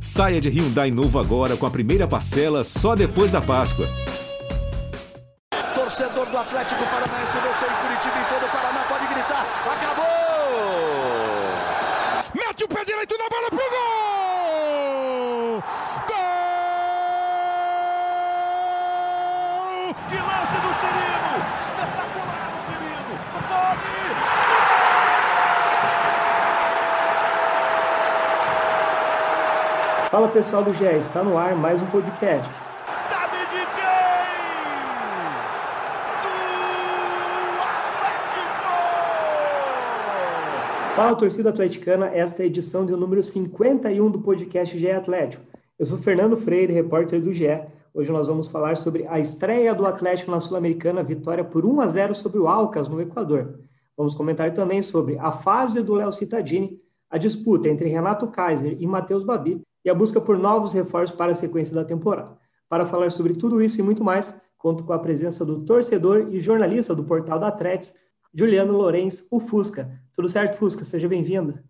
Saia de Hyundai novo agora com a primeira parcela só depois da Páscoa. Torcedor do Atlético Paranaense, você em Curitiba todo o Paraná pode gritar: acabou! Mete o pé direito na bola pro gol! Gol! Que lance do Cirino! Espetacular o Cirino! Rode! Fala pessoal do GE, está no ar mais um podcast. Sabe de quem? Do Atlético! Fala torcida atleticana, esta é a edição de número 51 do podcast GE Atlético. Eu sou Fernando Freire, repórter do GE. Hoje nós vamos falar sobre a estreia do Atlético na Sul-Americana, vitória por 1 a 0 sobre o Alcas no Equador. Vamos comentar também sobre a fase do Léo Cittadini, a disputa entre Renato Kaiser e Matheus Babi e a busca por novos reforços para a sequência da temporada. Para falar sobre tudo isso e muito mais, conto com a presença do torcedor e jornalista do portal da Atletis, Juliano Lourenço, o Fusca. Tudo certo, Fusca? Seja bem-vindo.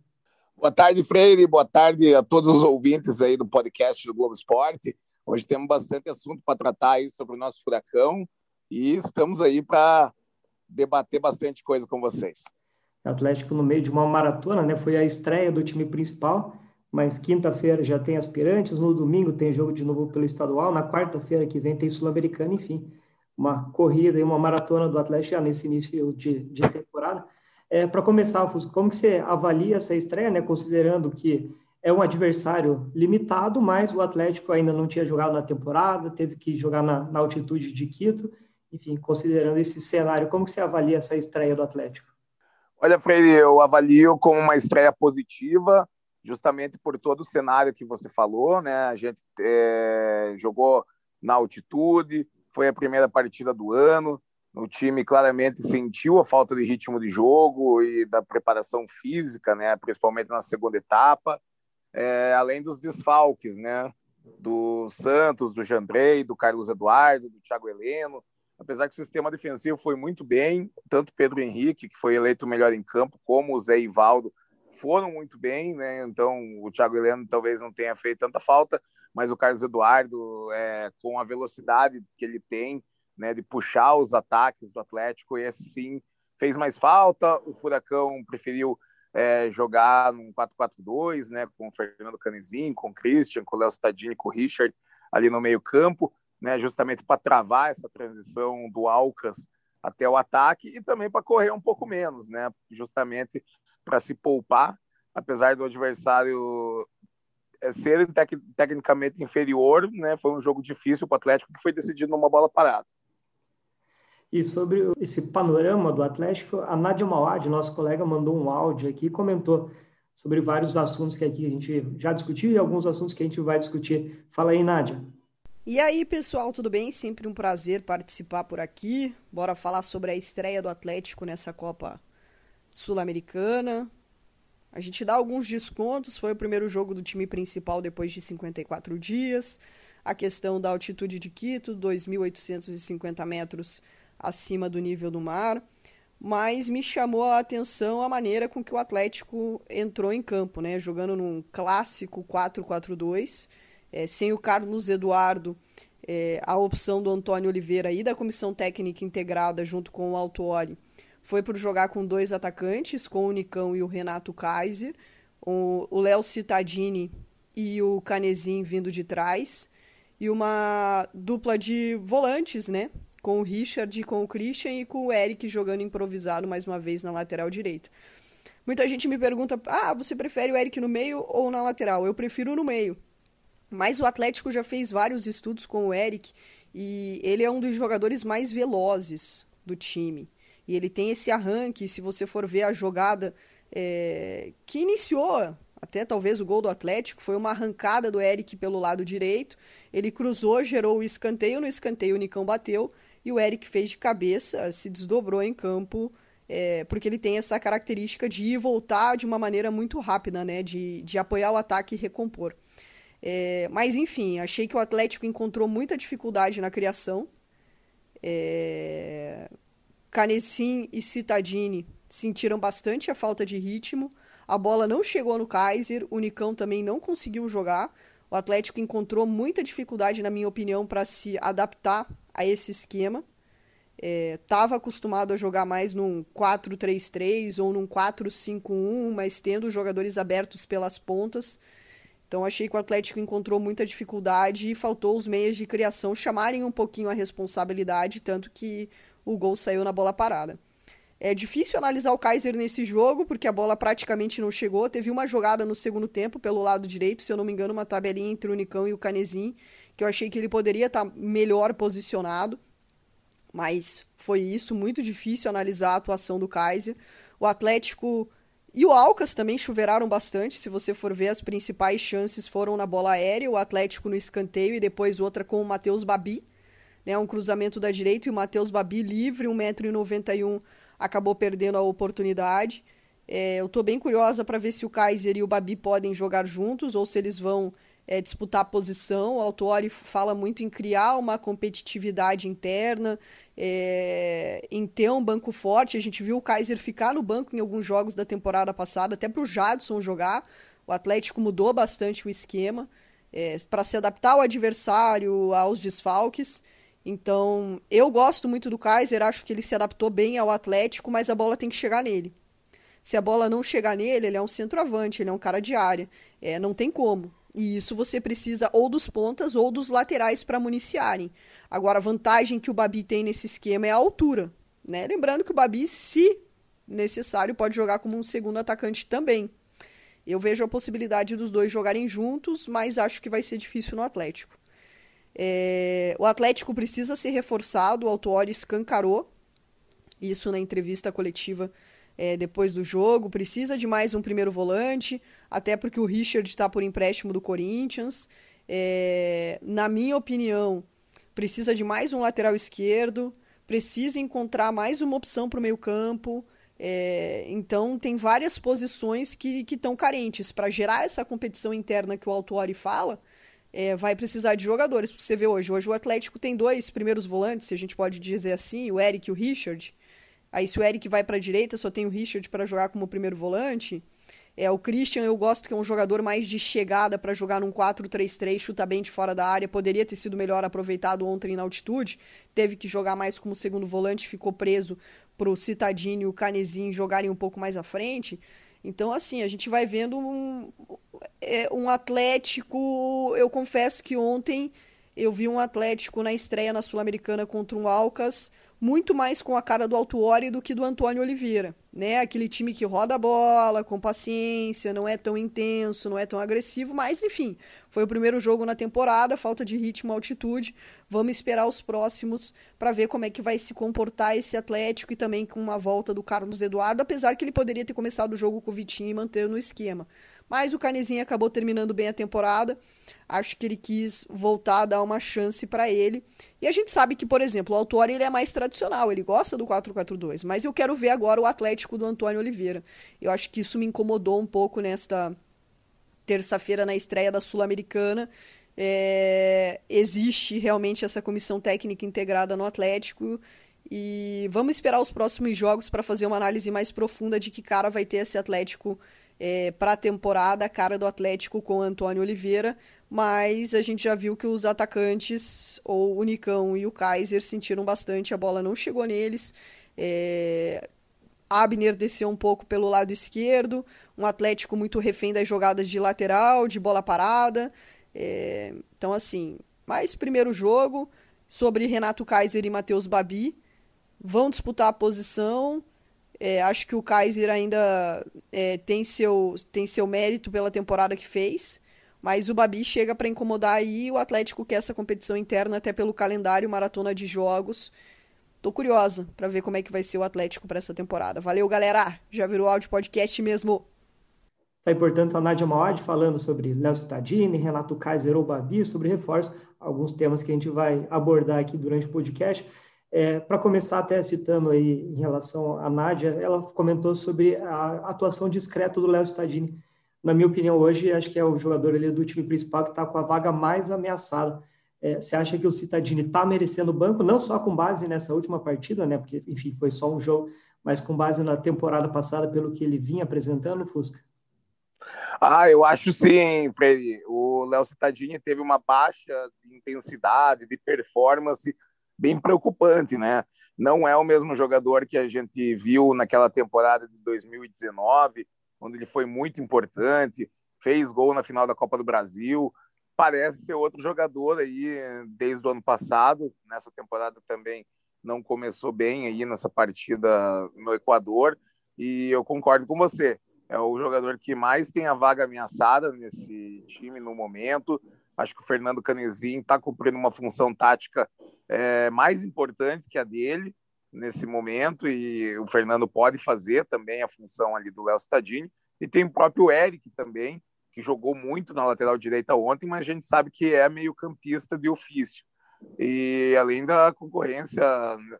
Boa tarde, Freire. Boa tarde a todos os ouvintes aí do podcast do Globo Esporte. Hoje temos bastante assunto para tratar aí sobre o nosso furacão e estamos aí para debater bastante coisa com vocês. O Atlético no meio de uma maratona, né? Foi a estreia do time principal mas quinta-feira já tem aspirantes, no domingo tem jogo de novo pelo estadual, na quarta-feira que vem tem Sul-Americana, enfim, uma corrida e uma maratona do Atlético já nesse início de, de temporada. É, Para começar, Fusco, como que você avalia essa estreia, né, considerando que é um adversário limitado, mas o Atlético ainda não tinha jogado na temporada, teve que jogar na, na altitude de Quito, enfim, considerando esse cenário, como que você avalia essa estreia do Atlético? Olha, Freire, eu avalio como uma estreia positiva, justamente por todo o cenário que você falou, né? A gente é, jogou na altitude, foi a primeira partida do ano, o time claramente sentiu a falta de ritmo de jogo e da preparação física, né? Principalmente na segunda etapa, é, além dos desfalques, né? Do Santos, do Jandrei, do Carlos Eduardo, do Thiago Heleno. Apesar que o sistema defensivo foi muito bem, tanto Pedro Henrique, que foi eleito o melhor em campo, como o Zé Ivaldo, foram muito bem, né? Então o Thiago Heleno talvez não tenha feito tanta falta, mas o Carlos Eduardo, é, com a velocidade que ele tem, né, de puxar os ataques do Atlético, esse sim fez mais falta. O Furacão preferiu é, jogar num 4-4-2, né, com o Fernando Canezinho, com o Christian, com o Léo Stadini, com o Richard ali no meio campo, né, justamente para travar essa transição do Alcas até o ataque e também para correr um pouco menos, né, justamente para se poupar, apesar do adversário é, ser tec tecnicamente inferior, né? Foi um jogo difícil para o Atlético que foi decidido numa bola parada. E sobre esse panorama do Atlético, a Nádia Mauad, nosso colega, mandou um áudio aqui e comentou sobre vários assuntos que aqui a gente já discutiu e alguns assuntos que a gente vai discutir. Fala aí, Nádia. E aí, pessoal, tudo bem? Sempre um prazer participar por aqui. Bora falar sobre a estreia do Atlético nessa Copa Sul-Americana. A gente dá alguns descontos, foi o primeiro jogo do time principal depois de 54 dias. A questão da altitude de Quito, 2.850 metros acima do nível do mar. Mas me chamou a atenção a maneira com que o Atlético entrou em campo, né? Jogando num clássico 4-4-2, é, sem o Carlos Eduardo, é, a opção do Antônio Oliveira e da comissão técnica integrada junto com o Altuori foi por jogar com dois atacantes, com o Nicão e o Renato Kaiser, o Léo Cittadini e o Canezinho vindo de trás, e uma dupla de volantes, né? Com o Richard, com o Christian e com o Eric jogando improvisado mais uma vez na lateral direita. Muita gente me pergunta: ah, você prefere o Eric no meio ou na lateral? Eu prefiro no meio. Mas o Atlético já fez vários estudos com o Eric e ele é um dos jogadores mais velozes do time. E ele tem esse arranque, se você for ver a jogada é, que iniciou até talvez o gol do Atlético, foi uma arrancada do Eric pelo lado direito. Ele cruzou, gerou o escanteio, no escanteio o Nicão bateu e o Eric fez de cabeça, se desdobrou em campo, é, porque ele tem essa característica de ir e voltar de uma maneira muito rápida, né? De, de apoiar o ataque e recompor. É, mas enfim, achei que o Atlético encontrou muita dificuldade na criação. É, Canessim e Citadini sentiram bastante a falta de ritmo. A bola não chegou no Kaiser, o Nicão também não conseguiu jogar. O Atlético encontrou muita dificuldade, na minha opinião, para se adaptar a esse esquema. Estava é, acostumado a jogar mais num 4-3-3 ou num 4-5-1, mas tendo jogadores abertos pelas pontas. Então achei que o Atlético encontrou muita dificuldade e faltou os meios de criação chamarem um pouquinho a responsabilidade, tanto que o gol saiu na bola parada. É difícil analisar o Kaiser nesse jogo, porque a bola praticamente não chegou. Teve uma jogada no segundo tempo pelo lado direito, se eu não me engano, uma tabelinha entre o Nicão e o Canezinho, que eu achei que ele poderia estar melhor posicionado. Mas foi isso, muito difícil analisar a atuação do Kaiser. O Atlético e o Alcas também chuveraram bastante. Se você for ver, as principais chances foram na bola aérea, o Atlético no escanteio e depois outra com o Matheus Babi. Né, um cruzamento da direita e o Matheus Babi livre, 1,91m, acabou perdendo a oportunidade. É, eu estou bem curiosa para ver se o Kaiser e o Babi podem jogar juntos ou se eles vão é, disputar a posição. O Autori fala muito em criar uma competitividade interna, é, em ter um banco forte. A gente viu o Kaiser ficar no banco em alguns jogos da temporada passada, até para o Jadson jogar. O Atlético mudou bastante o esquema é, para se adaptar ao adversário, aos desfalques. Então, eu gosto muito do Kaiser, acho que ele se adaptou bem ao Atlético, mas a bola tem que chegar nele. Se a bola não chegar nele, ele é um centroavante, ele é um cara de área. É, não tem como. E isso você precisa ou dos pontas ou dos laterais para municiarem. Agora, a vantagem que o Babi tem nesse esquema é a altura. Né? Lembrando que o Babi, se necessário, pode jogar como um segundo atacante também. Eu vejo a possibilidade dos dois jogarem juntos, mas acho que vai ser difícil no Atlético. É... O Atlético precisa ser reforçado, o Autuori escancarou isso na entrevista coletiva é, depois do jogo. Precisa de mais um primeiro volante, até porque o Richard está por empréstimo do Corinthians. É, na minha opinião, precisa de mais um lateral esquerdo, precisa encontrar mais uma opção para o meio-campo. É, então, tem várias posições que estão carentes. Para gerar essa competição interna que o Altuori fala, é, vai precisar de jogadores. Você vê hoje, hoje o Atlético tem dois primeiros volantes, se a gente pode dizer assim, o Eric e o Richard. Aí se o Eric vai para a direita, só tem o Richard para jogar como primeiro volante. É, o Christian eu gosto que é um jogador mais de chegada para jogar num 4-3-3, chuta bem de fora da área, poderia ter sido melhor aproveitado ontem na altitude, teve que jogar mais como segundo volante, ficou preso pro Citadini e o Canezinho jogarem um pouco mais à frente. Então, assim, a gente vai vendo um, é, um Atlético. Eu confesso que ontem eu vi um Atlético na estreia na Sul-Americana contra um Alcas muito mais com a cara do Altuori do que do Antônio Oliveira, né? Aquele time que roda a bola com paciência, não é tão intenso, não é tão agressivo, mas enfim, foi o primeiro jogo na temporada, falta de ritmo, altitude. Vamos esperar os próximos para ver como é que vai se comportar esse Atlético e também com uma volta do Carlos Eduardo, apesar que ele poderia ter começado o jogo com o Vitinho e manter no esquema. Mas o Canezinho acabou terminando bem a temporada. Acho que ele quis voltar a dar uma chance para ele. E a gente sabe que, por exemplo, o Autori ele é mais tradicional, ele gosta do 4-4-2, mas eu quero ver agora o Atlético do Antônio Oliveira. Eu acho que isso me incomodou um pouco nesta terça-feira na estreia da Sul-Americana. É, existe realmente essa comissão técnica integrada no Atlético e vamos esperar os próximos jogos para fazer uma análise mais profunda de que cara vai ter esse Atlético é, para a temporada, a cara do Atlético com Antônio Oliveira, mas a gente já viu que os atacantes, ou o Nicão e o Kaiser, sentiram bastante, a bola não chegou neles. É... Abner desceu um pouco pelo lado esquerdo, um Atlético muito refém das jogadas de lateral, de bola parada. É... Então, assim, mais primeiro jogo sobre Renato Kaiser e Matheus Babi. Vão disputar a posição. É, acho que o Kaiser ainda é, tem, seu, tem seu mérito pela temporada que fez, mas o Babi chega para incomodar aí o Atlético quer essa competição interna até pelo calendário maratona de jogos. Tô curiosa para ver como é que vai ser o Atlético para essa temporada. Valeu, galera! Já virou áudio podcast mesmo. Tá aí, portanto, a Nádia Maod falando sobre Léo Stadini, Renato Kaiser ou Babi, sobre reforço, alguns temas que a gente vai abordar aqui durante o podcast. É, Para começar, até citando aí em relação à Nádia, ela comentou sobre a atuação discreta do Léo Stadini. Na minha opinião, hoje, acho que é o jogador ali do time principal que está com a vaga mais ameaçada. É, você acha que o Citadini está merecendo o banco, não só com base nessa última partida, né? Porque, enfim, foi só um jogo, mas com base na temporada passada, pelo que ele vinha apresentando, Fusca? Ah, eu acho sim, Freire. O Léo Cittadini teve uma baixa de intensidade, de performance bem preocupante, né? Não é o mesmo jogador que a gente viu naquela temporada de 2019, onde ele foi muito importante, fez gol na final da Copa do Brasil. Parece ser outro jogador aí desde o ano passado. Nessa temporada também não começou bem aí nessa partida no Equador. E eu concordo com você é o jogador que mais tem a vaga ameaçada nesse time no momento. Acho que o Fernando Canezinho está cumprindo uma função tática é, mais importante que a dele nesse momento e o Fernando pode fazer também a função ali do Léo Stadini. E tem o próprio Eric também, que jogou muito na lateral direita ontem, mas a gente sabe que é meio campista de ofício. E além da concorrência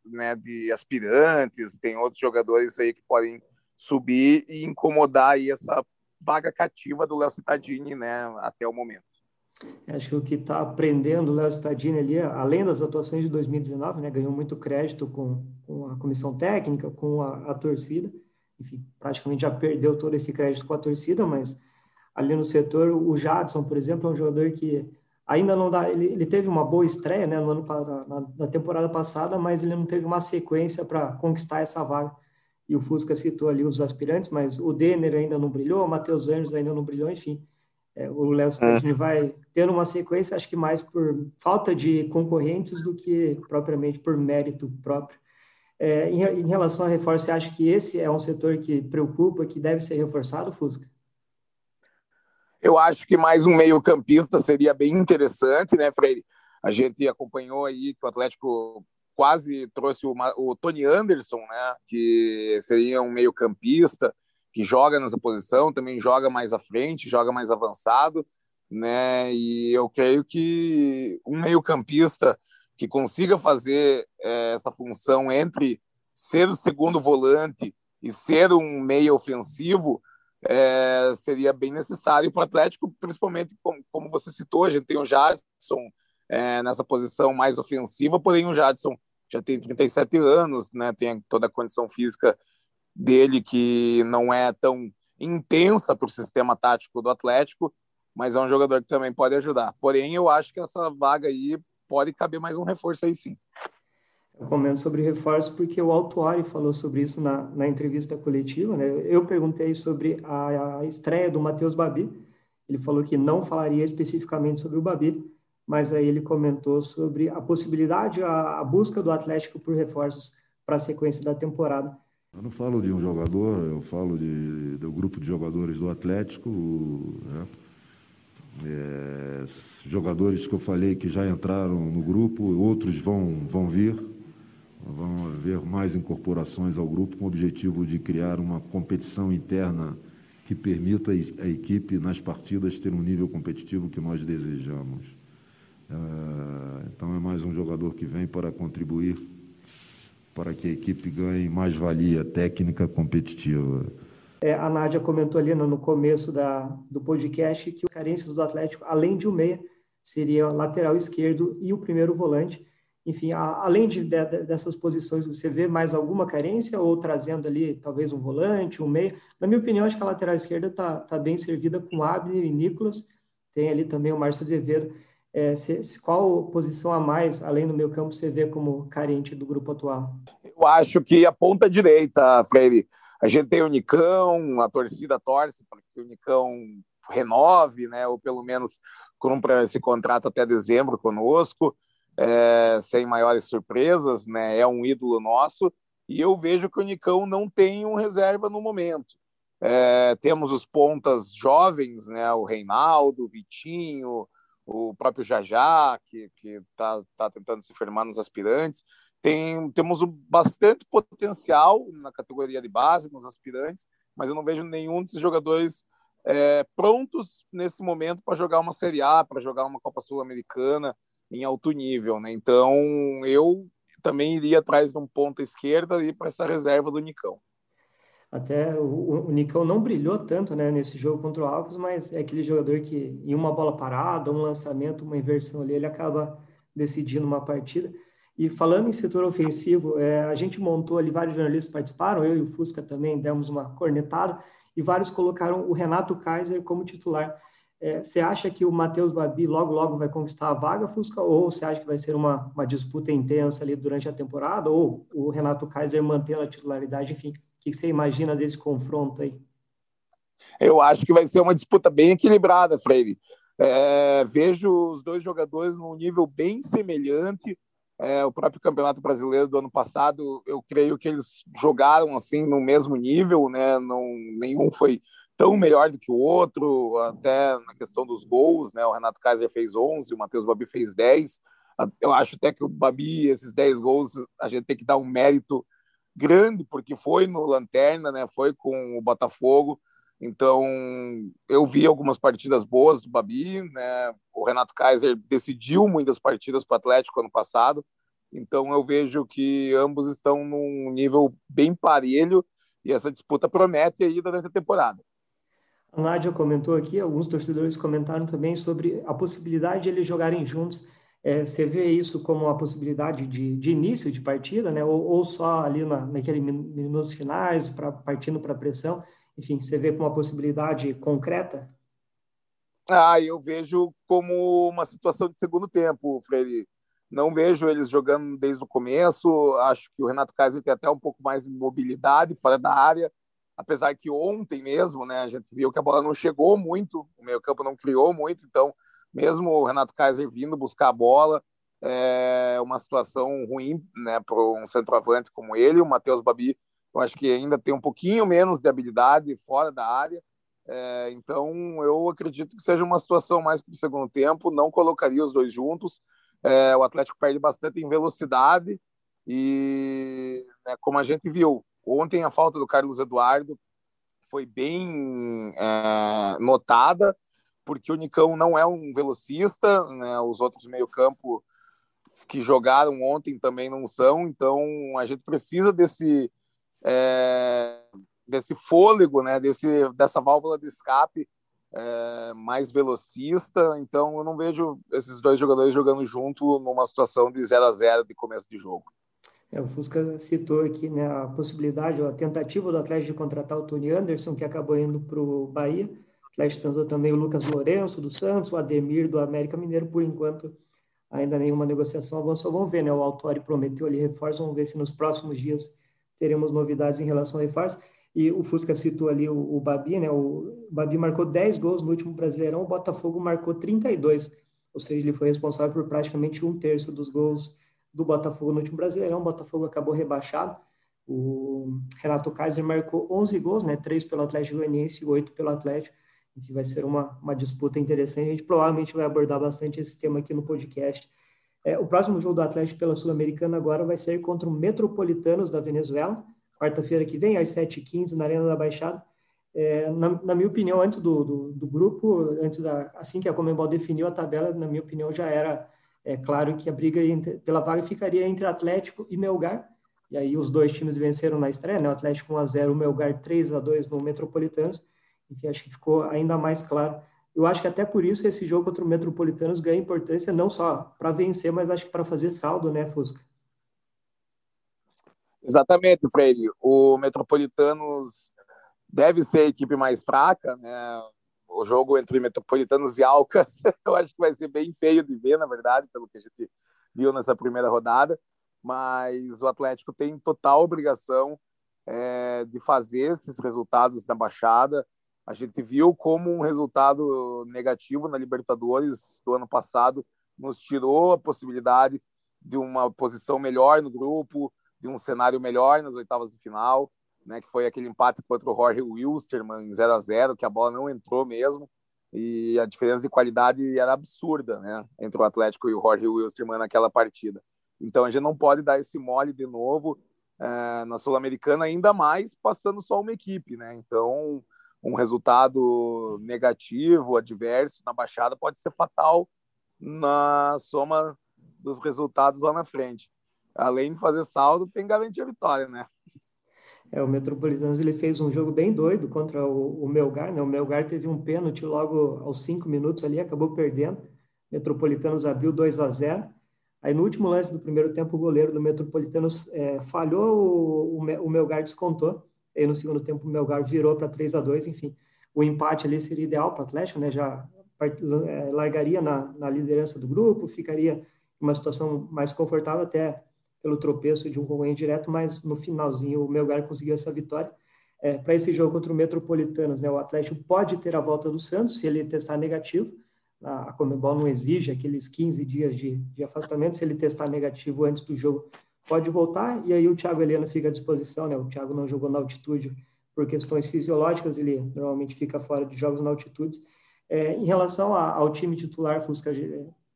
né, de aspirantes, tem outros jogadores aí que podem subir e incomodar aí essa vaga cativa do Léo Cittadini, né, até o momento. Acho que o que está aprendendo Léo Cittadini ali, além das atuações de 2019, né, ganhou muito crédito com, com a comissão técnica, com a, a, torcida, enfim, praticamente já perdeu todo esse crédito com a torcida, mas ali no setor, o Jadson, por exemplo, é um jogador que ainda não dá, ele, ele teve uma boa estreia, né, no ano, na, na temporada passada, mas ele não teve uma sequência para conquistar essa vaga e o Fusca citou ali os aspirantes, mas o Denner ainda não brilhou, o Matheus Anjos ainda não brilhou, enfim. É, o Léo Stadini é. vai ter uma sequência, acho que mais por falta de concorrentes do que propriamente por mérito próprio. É, em, em, relação a reforço, você acha que esse é um setor que preocupa, que deve ser reforçado, Fusca? Eu acho que mais um meio-campista seria bem interessante, né, Freire? A gente acompanhou aí que o Atlético quase trouxe o, o Tony Anderson, né, que seria um meio-campista, que joga nessa posição, também joga mais à frente, joga mais avançado, né? E eu creio que um meio-campista que consiga fazer é, essa função entre ser o segundo volante e ser um meio ofensivo é, seria bem necessário para o Atlético, principalmente como, como, você citou, a gente tem o Jadson é, nessa posição mais ofensiva, porém o Jadson já tem 37 anos, né? Tem toda a condição física dele que não é tão intensa para o sistema tático do Atlético, mas é um jogador que também pode ajudar. Porém, eu acho que essa vaga aí pode caber mais um reforço aí sim. Eu comento sobre reforço porque o Altuari falou sobre isso na, na entrevista coletiva. Né? Eu perguntei sobre a, a estreia do Matheus Babi. Ele falou que não falaria especificamente sobre o Babi, mas aí ele comentou sobre a possibilidade, a, a busca do Atlético por reforços para a sequência da temporada. Eu não falo de um jogador, eu falo de, do grupo de jogadores do Atlético, né? é, jogadores que eu falei que já entraram no grupo, outros vão, vão vir, vão haver mais incorporações ao grupo com o objetivo de criar uma competição interna que permita a equipe nas partidas ter um nível competitivo que nós desejamos. Ah, então é mais um jogador que vem para contribuir para que a equipe ganhe mais valia técnica competitiva. É, a Nádia comentou ali no começo da, do podcast que as carências do Atlético, além de um meia, seria lateral esquerdo e o primeiro volante. Enfim, a, além de, de, dessas posições, você vê mais alguma carência ou trazendo ali talvez um volante, um meia? Na minha opinião, acho que a lateral esquerda está tá bem servida com Abner e Nicolas. Tem ali também o Márcio Azevedo. É, se, se, qual posição a mais, além do meu campo, você vê como carente do grupo atual? Eu acho que a ponta direita, Freire. A gente tem o Nicão, a torcida torce para que o Nicão renove, né, ou pelo menos cumpra esse contrato até dezembro conosco, é, sem maiores surpresas, né, é um ídolo nosso, e eu vejo que o Nicão não tem um reserva no momento. É, temos os pontas jovens, né, o Reinaldo, o Vitinho, o próprio Jajá, que está tá tentando se firmar nos aspirantes. Tem, temos bastante potencial na categoria de base, nos aspirantes, mas eu não vejo nenhum desses jogadores é, prontos nesse momento para jogar uma Série A, para jogar uma Copa Sul-Americana em alto nível. Né? Então, eu também iria atrás de um ponta esquerda e para essa reserva do Nicão. Até o, o Nicão não brilhou tanto né, nesse jogo contra o Alves, mas é aquele jogador que, em uma bola parada, um lançamento, uma inversão ali, ele acaba decidindo uma partida. E falando em setor ofensivo, é, a gente montou ali, vários jornalistas participaram, eu e o Fusca também demos uma cornetada, e vários colocaram o Renato Kaiser como titular. É, você acha que o Matheus Babi logo, logo vai conquistar a vaga, Fusca, ou você acha que vai ser uma, uma disputa intensa ali durante a temporada, ou o Renato Kaiser mantendo a titularidade, enfim, que você imagina desse confronto aí? Eu acho que vai ser uma disputa bem equilibrada, Freire. É, vejo os dois jogadores num nível bem semelhante. É, o próprio Campeonato Brasileiro do ano passado, eu creio que eles jogaram assim no mesmo nível, né? Não, nenhum foi tão melhor do que o outro, até na questão dos gols, né? O Renato Kaiser fez 11, o Matheus Babi fez 10. Eu acho até que o Babi, esses 10 gols, a gente tem que dar um mérito grande, porque foi no Lanterna, né? Foi com o Botafogo. Então, eu vi algumas partidas boas do Babi, né? O Renato Kaiser decidiu muitas partidas para o Atlético ano passado. Então, eu vejo que ambos estão num nível bem parelho e essa disputa promete aí durante a temporada. A Nádia comentou aqui, alguns torcedores comentaram também sobre a possibilidade de eles jogarem juntos. É, você vê isso como uma possibilidade de, de início de partida, né? ou, ou só ali na, minutos finais, pra, partindo para a pressão? Enfim, você vê como uma possibilidade concreta? Ah, eu vejo como uma situação de segundo tempo, Freire. Não vejo eles jogando desde o começo. Acho que o Renato Kaiser tem até um pouco mais de mobilidade fora da área apesar que ontem mesmo, né, a gente viu que a bola não chegou muito, o meio campo não criou muito, então mesmo o Renato Kaiser vindo buscar a bola, é uma situação ruim, né, para um centroavante como ele, o Matheus Babi, eu acho que ainda tem um pouquinho menos de habilidade fora da área, é, então eu acredito que seja uma situação mais para o segundo tempo, não colocaria os dois juntos, é, o Atlético perde bastante em velocidade e, né, como a gente viu, Ontem a falta do Carlos Eduardo foi bem é, notada, porque o Nicão não é um velocista, né? os outros meio-campo que jogaram ontem também não são, então a gente precisa desse, é, desse fôlego, né? desse, dessa válvula de escape é, mais velocista, então eu não vejo esses dois jogadores jogando junto numa situação de 0 a 0 de começo de jogo. É, o Fusca citou aqui né, a possibilidade, a tentativa do Atlético de contratar o Tony Anderson, que acabou indo para o Bahia. Atlético tentou também o Lucas Lourenço, do Santos, o Ademir, do América Mineiro, por enquanto ainda nenhuma negociação avançou. Vamos ver, né? O Autori prometeu ali reforço, vamos ver se nos próximos dias teremos novidades em relação ao reforço. E o Fusca citou ali o, o Babi, né? O Babi marcou 10 gols no último Brasileirão, o Botafogo marcou 32, ou seja, ele foi responsável por praticamente um terço dos gols do Botafogo no último Brasileirão. O Botafogo acabou rebaixado. O Renato Kaiser marcou 11 gols, né? 3 pelo Atlético Goianiense e 8 pelo Atlético. Enfim, vai ser uma, uma disputa interessante. A gente provavelmente vai abordar bastante esse tema aqui no podcast. É, o próximo jogo do Atlético pela Sul-Americana agora vai ser contra o Metropolitanos da Venezuela, quarta-feira que vem, às 7h15, na Arena da Baixada. É, na, na, minha opinião, antes do, do, do, grupo, antes da, assim que a Comembol definiu a tabela, na minha opinião, já era é claro que a briga entre, pela vaga ficaria entre Atlético e Melgar. E aí os dois times venceram na estreia, né? O Atlético 1 a 0, o Melgar 3 a 2 no Metropolitanos. Enfim, acho que ficou ainda mais claro. Eu acho que até por isso esse jogo contra o Metropolitanos ganha importância não só para vencer, mas acho que para fazer saldo, né, Fusca? Exatamente, Freire. O Metropolitanos deve ser a equipe mais fraca, né? o jogo entre Metropolitanos e Alcas, eu acho que vai ser bem feio de ver, na verdade, pelo que a gente viu nessa primeira rodada. Mas o Atlético tem total obrigação é, de fazer esses resultados na Baixada. A gente viu como um resultado negativo na Libertadores do ano passado nos tirou a possibilidade de uma posição melhor no grupo, de um cenário melhor nas oitavas de final né, que foi aquele empate contra o Jorge Wilstermann em 0 a 0 que a bola não entrou mesmo, e a diferença de qualidade era absurda né, entre o Atlético e o Jorge Wilstermann naquela partida. Então a gente não pode dar esse mole de novo é, na Sul-Americana, ainda mais passando só uma equipe. Né? Então, um resultado negativo, adverso na Baixada pode ser fatal na soma dos resultados lá na frente. Além de fazer saldo, tem garantia vitória, né? É, o Metropolitanos ele fez um jogo bem doido contra o, o Melgar. Né? O Melgar teve um pênalti logo aos cinco minutos ali, acabou perdendo. Metropolitanos abriu 2 a 0. Aí no último lance do primeiro tempo, o goleiro do Metropolitanos é, falhou, o, o, Melgar descontou. E no segundo tempo o Melgar virou para 3 a 2 enfim. O empate ali seria ideal para o Atlético, né? Já é, largaria na, na liderança do grupo, ficaria em uma situação mais confortável até pelo tropeço de um concorrente direto, mas no finalzinho o Melgar conseguiu essa vitória. É, para esse jogo contra o Metropolitanos, né, o Atlético pode ter a volta do Santos se ele testar negativo. A Comebol não exige aqueles 15 dias de, de afastamento. Se ele testar negativo antes do jogo, pode voltar. E aí o Thiago Heleno fica à disposição. Né? O Thiago não jogou na altitude por questões fisiológicas, ele normalmente fica fora de jogos na altitude. É, em relação a, ao time titular, Fusca,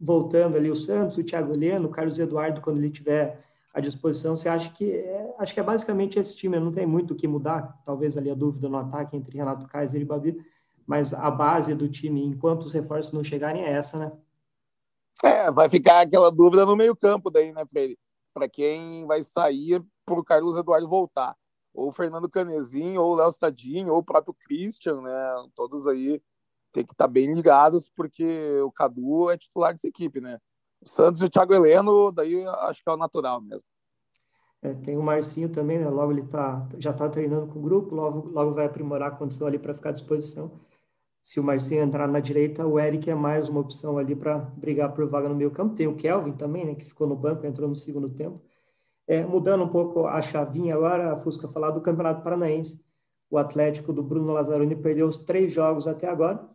voltando ali o Santos, o Thiago Heleno, o Carlos Eduardo, quando ele tiver à disposição. Você acha que é, acho que é basicamente esse time, não tem muito o que mudar, talvez ali a dúvida no ataque entre Renato Kaiser e Babi, mas a base do time, enquanto os reforços não chegarem, é essa, né? É, vai ficar aquela dúvida no meio-campo daí, né, Freire? Para quem vai sair para o Carlos Eduardo voltar. Ou o Fernando Canezinho, ou o Léo Stadinho, ou o próprio Christian, né? Todos aí tem que estar tá bem ligados, porque o Cadu é titular dessa equipe, né? O Santos e o Thiago Heleno, daí acho que é o natural mesmo. É, tem o Marcinho também, né? Logo ele tá, já está treinando com o grupo, logo, logo vai aprimorar a condição ali para ficar à disposição. Se o Marcinho entrar na direita, o Eric é mais uma opção ali para brigar por vaga no meio campo. Tem o Kelvin também, né? Que ficou no banco, entrou no segundo tempo. É, mudando um pouco a chavinha agora, a Fusca falar do Campeonato Paranaense. O Atlético do Bruno Lazzaroni perdeu os três jogos até agora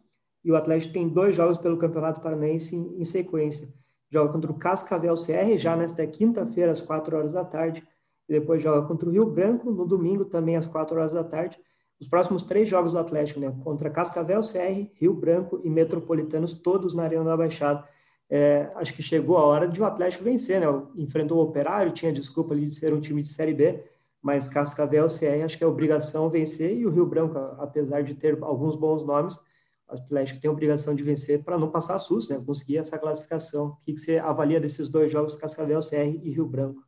e o Atlético tem dois jogos pelo Campeonato Paranaense em, em sequência joga contra o Cascavel CR já nesta quinta-feira, às 4 horas da tarde, e depois joga contra o Rio Branco no domingo, também às 4 horas da tarde. Os próximos três jogos do Atlético, né? Contra Cascavel CR, Rio Branco e Metropolitanos, todos na Arena da Baixada. É, acho que chegou a hora de o Atlético vencer, né? Enfrentou o Operário, tinha desculpa ali de ser um time de Série B, mas Cascavel CR acho que é obrigação vencer, e o Rio Branco, apesar de ter alguns bons nomes, o Atlético tem a obrigação de vencer para não passar susto, né? conseguir essa classificação. O que, que você avalia desses dois jogos, Cascavel, CR e Rio Branco?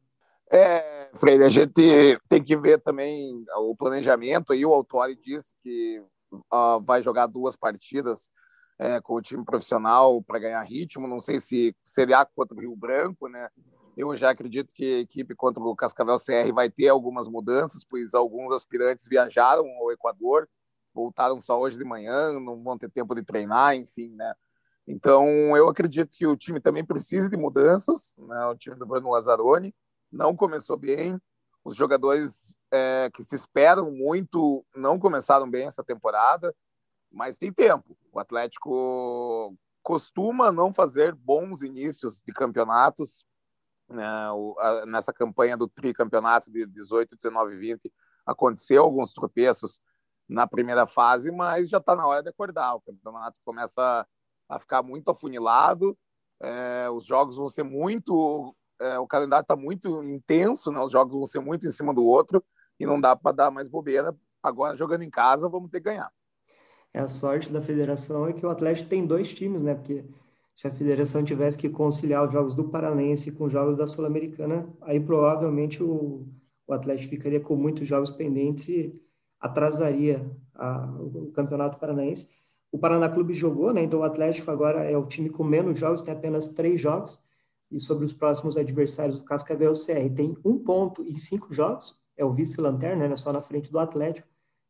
É, Freire, a gente tem que ver também o planejamento. Aí o Autori disse que uh, vai jogar duas partidas é, com o time profissional para ganhar ritmo. Não sei se seria contra o Rio Branco, né? Eu já acredito que a equipe contra o Cascavel CR vai ter algumas mudanças, pois alguns aspirantes viajaram ao Equador voltaram só hoje de manhã, não vão ter tempo de treinar, enfim, né? Então, eu acredito que o time também precisa de mudanças, né? O time do Bruno Lazzaroni não começou bem, os jogadores é, que se esperam muito não começaram bem essa temporada, mas tem tempo. O Atlético costuma não fazer bons inícios de campeonatos. Né? O, a, nessa campanha do tricampeonato de 18, 19 e 20 aconteceu alguns tropeços na primeira fase, mas já está na hora de acordar. O campeonato começa a ficar muito afunilado, é, os jogos vão ser muito. É, o calendário está muito intenso, né? os jogos vão ser muito em cima do outro e não dá para dar mais bobeira. Agora, jogando em casa, vamos ter que ganhar. É a sorte da federação é que o Atlético tem dois times, né? Porque se a federação tivesse que conciliar os jogos do Paranense com os jogos da Sul-Americana, aí provavelmente o, o Atlético ficaria com muitos jogos pendentes e atrasaria a, o Campeonato Paranaense. O Paraná Clube jogou, né? Então o Atlético agora é o time com menos jogos, tem apenas três jogos. E sobre os próximos adversários, o Cascavel CR tem um ponto em cinco jogos, é o vice-lanterna, né? Só na frente do Atlético.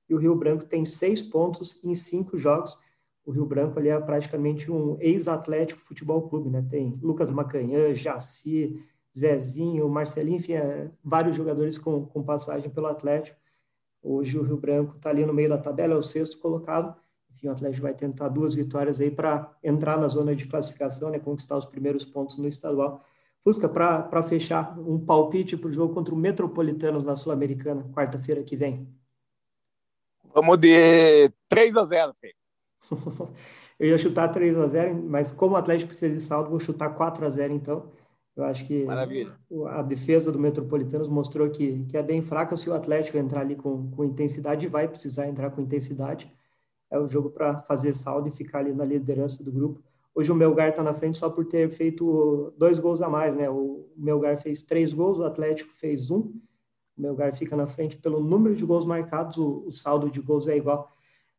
E o Rio Branco tem seis pontos em cinco jogos. O Rio Branco ali é praticamente um ex-Atlético Futebol Clube, né? Tem Lucas Macanhã, Jaci, Zezinho, Marcelinho, enfim, é, vários jogadores com, com passagem pelo Atlético. Hoje o Rio Branco está ali no meio da tabela, é o sexto colocado. Enfim, o Atlético vai tentar duas vitórias aí para entrar na zona de classificação, né, conquistar os primeiros pontos no estadual. Fusca, para fechar, um palpite para o jogo contra o Metropolitanos na Sul-Americana, quarta-feira que vem. Vamos de 3 a 0, filho. Eu ia chutar 3 a 0 mas como o Atlético precisa de saldo, vou chutar 4 a 0 então. Eu acho que Maravilha. a defesa do Metropolitanos mostrou que, que é bem fraca. Se o Atlético entrar ali com, com intensidade, vai precisar entrar com intensidade. É o jogo para fazer saldo e ficar ali na liderança do grupo. Hoje o Melgar está na frente só por ter feito dois gols a mais, né? O Melgar fez três gols, o Atlético fez um. O Melgar fica na frente pelo número de gols marcados, o, o saldo de gols é igual.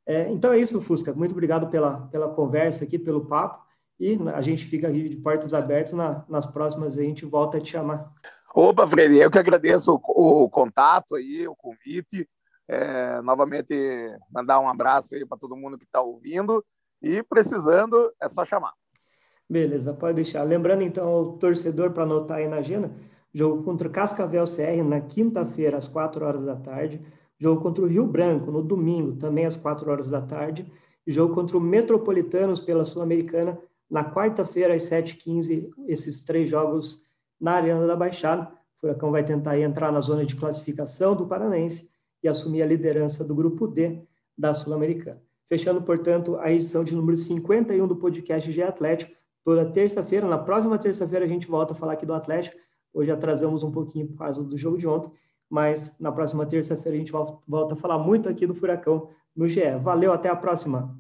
É, então é isso, Fusca. Muito obrigado pela, pela conversa aqui, pelo papo. E a gente fica aqui de portas abertas. Na, nas próximas a gente volta a te chamar. Opa, Freire, eu que agradeço o, o contato aí, o convite. É, novamente, mandar um abraço aí para todo mundo que está ouvindo e precisando, é só chamar. Beleza, pode deixar. Lembrando então ao torcedor para anotar aí na agenda, jogo contra o Cascavel CR na quinta-feira às 4 horas da tarde, jogo contra o Rio Branco no domingo também às 4 horas da tarde, e jogo contra o Metropolitanos pela Sul-Americana na quarta-feira às 7h15, esses três jogos na Arena da Baixada. O Furacão vai tentar entrar na zona de classificação do Paranense e assumir a liderança do grupo D da Sul-Americana. Fechando, portanto, a edição de número 51 do podcast G Atlético. Toda terça-feira, na próxima terça-feira, a gente volta a falar aqui do Atlético. Hoje atrasamos um pouquinho por causa do jogo de ontem, mas na próxima terça-feira a gente volta a falar muito aqui do Furacão no GE. Valeu, até a próxima!